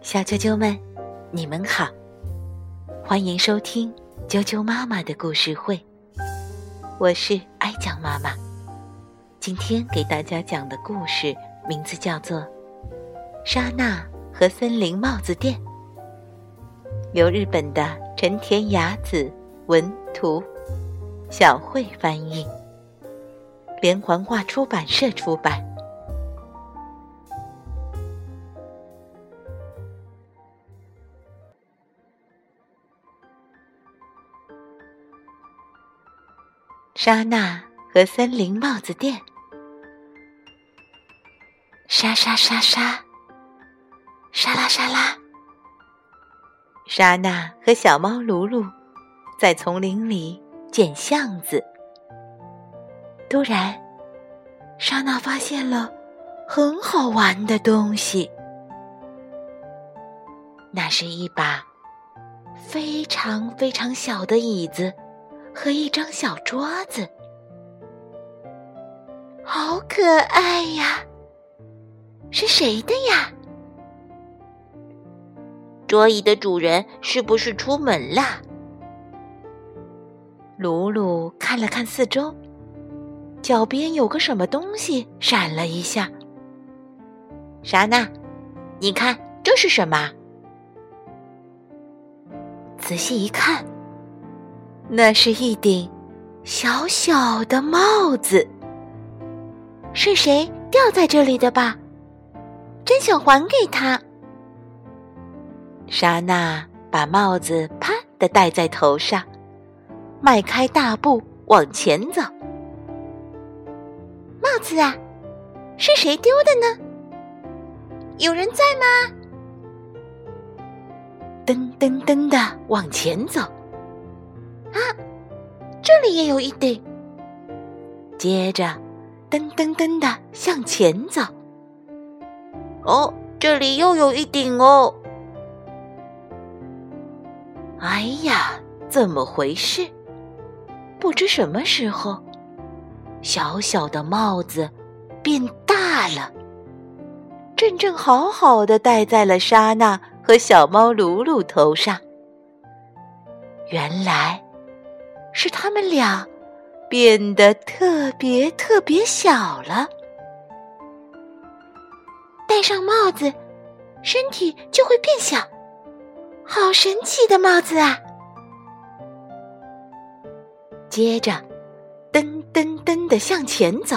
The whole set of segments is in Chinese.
小啾啾们，你们好，欢迎收听啾啾妈妈的故事会。我是爱讲妈妈，今天给大家讲的故事名字叫做《莎娜和森林帽子店》，由日本的陈田雅子文图，小慧翻译，连环画出版社出版。莎娜和森林帽子店，沙沙沙沙，沙拉沙拉。莎娜和小猫鲁鲁在丛林里捡橡子。突然，莎娜发现了很好玩的东西，那是一把非常非常小的椅子。和一张小桌子，好可爱呀！是谁的呀？桌椅的主人是不是出门啦？鲁鲁看了看四周，脚边有个什么东西闪了一下。莎娜，你看这是什么？仔细一看。那是一顶小小的帽子，是谁掉在这里的吧？真想还给他。莎娜把帽子啪的戴在头上，迈开大步往前走。帽子啊，是谁丢的呢？有人在吗？噔噔噔的往前走。啊，这里也有一顶。接着，噔噔噔的向前走。哦，这里又有一顶哦。哎呀，怎么回事？不知什么时候，小小的帽子变大了，正正好好的戴在了莎娜和小猫鲁鲁头上。原来。是他们俩变得特别特别小了。戴上帽子，身体就会变小，好神奇的帽子啊！接着，噔噔噔的向前走，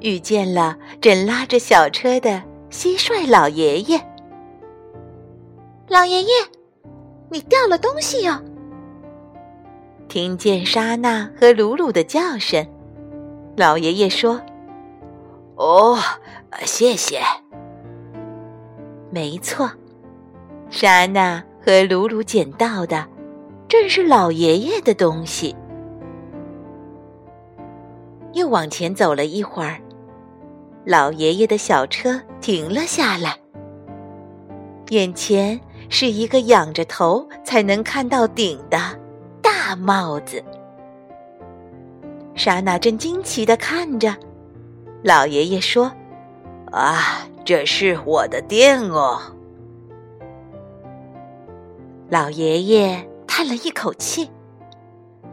遇见了正拉着小车的蟋蟀老爷爷。老爷爷，你掉了东西哟！听见莎娜和鲁鲁的叫声，老爷爷说：“哦，谢谢。”没错，莎娜和鲁鲁捡到的正是老爷爷的东西。又往前走了一会儿，老爷爷的小车停了下来，眼前是一个仰着头才能看到顶的。大帽子，莎娜正惊奇的看着。老爷爷说：“啊，这是我的店哦。”老爷爷叹了一口气，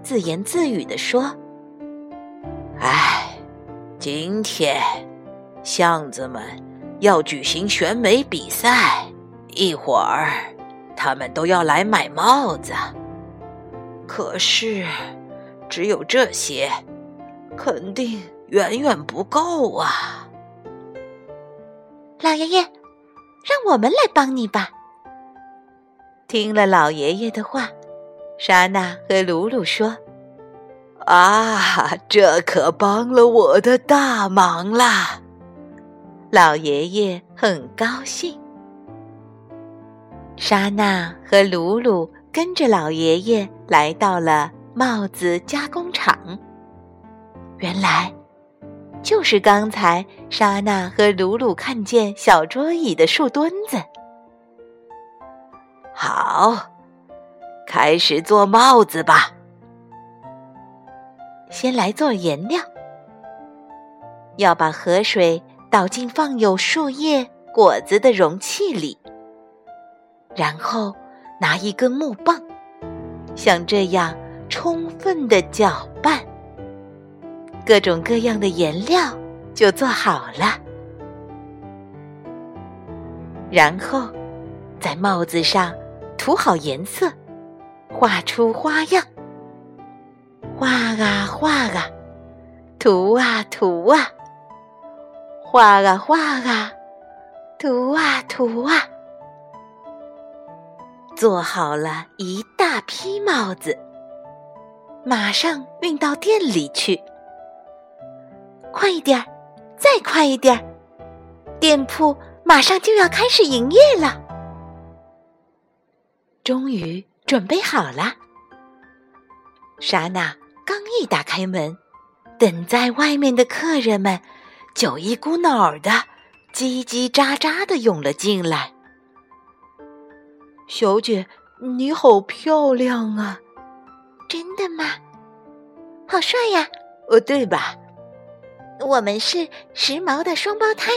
自言自语的说：“唉，今天巷子们要举行选美比赛，一会儿他们都要来买帽子。”可是，只有这些，肯定远远不够啊！老爷爷，让我们来帮你吧。听了老爷爷的话，莎娜和鲁鲁说：“啊，这可帮了我的大忙啦！”老爷爷很高兴。莎娜和鲁鲁。跟着老爷爷来到了帽子加工厂，原来就是刚才莎娜和鲁鲁看见小桌椅的树墩子。好，开始做帽子吧。先来做颜料，要把河水倒进放有树叶、果子的容器里，然后拿一根木棒，像这样充分的搅拌，各种各样的颜料就做好了。然后，在帽子上涂好颜色，画出花样。画啊画啊，涂啊涂啊，画啊画啊，涂啊涂啊，做好了一披帽子，马上运到店里去。快一点儿，再快一点儿，店铺。马上就要开始营业了，终于准备好了。莎娜刚一打开门，等在外面的客人们就一股脑儿的叽叽喳喳的涌了进来。小姐，你好漂亮啊！真的吗？好帅呀！哦，对吧？我们是时髦的双胞胎。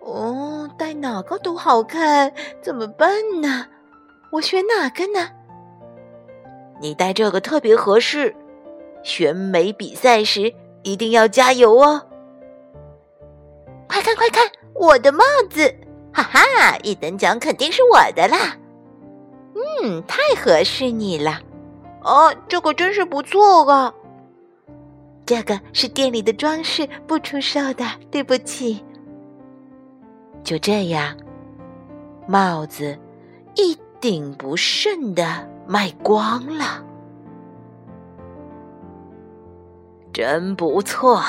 哦，戴哪个都好看，怎么办呢？我选哪个呢？你戴这个特别合适，选美比赛时一定要加油哦！快看快看，我的帽子，哈哈，一等奖肯定是我的啦！嗯，太合适你了。哦，这个真是不错啊！这个是店里的装饰，不出售的，对不起。就这样，帽子一顶不剩的卖光了，真不错，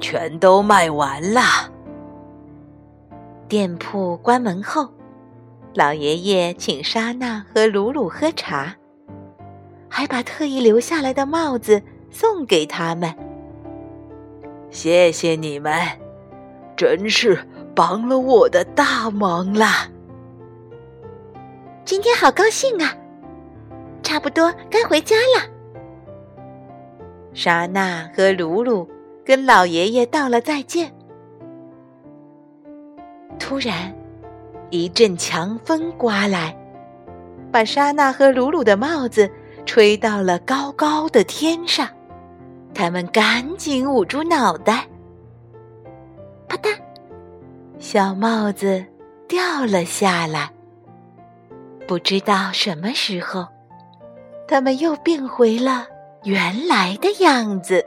全都卖完了。店铺关门后，老爷爷请莎娜和鲁鲁喝茶，还把特意留下来的帽子送给他们。谢谢你们，真是。帮了我的大忙啦！今天好高兴啊！差不多该回家了。莎娜和鲁鲁跟老爷爷道了再见。突然，一阵强风刮来，把莎娜和鲁鲁的帽子吹到了高高的天上。他们赶紧捂住脑袋。啪嗒。小帽子掉了下来，不知道什么时候，他们又变回了原来的样子。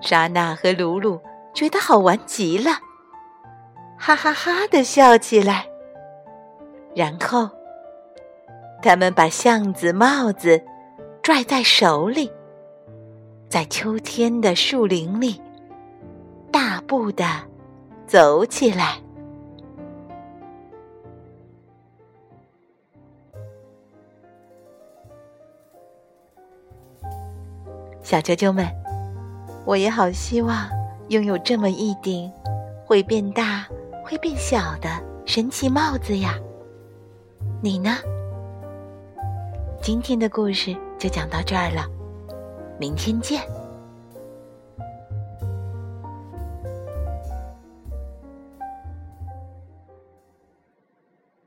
莎娜和鲁鲁觉得好玩极了，哈哈哈的笑起来。然后，他们把橡子帽子拽在手里，在秋天的树林里大步的。走起来，小啾啾们，我也好希望拥有这么一顶会变大、会变小的神奇帽子呀！你呢？今天的故事就讲到这儿了，明天见。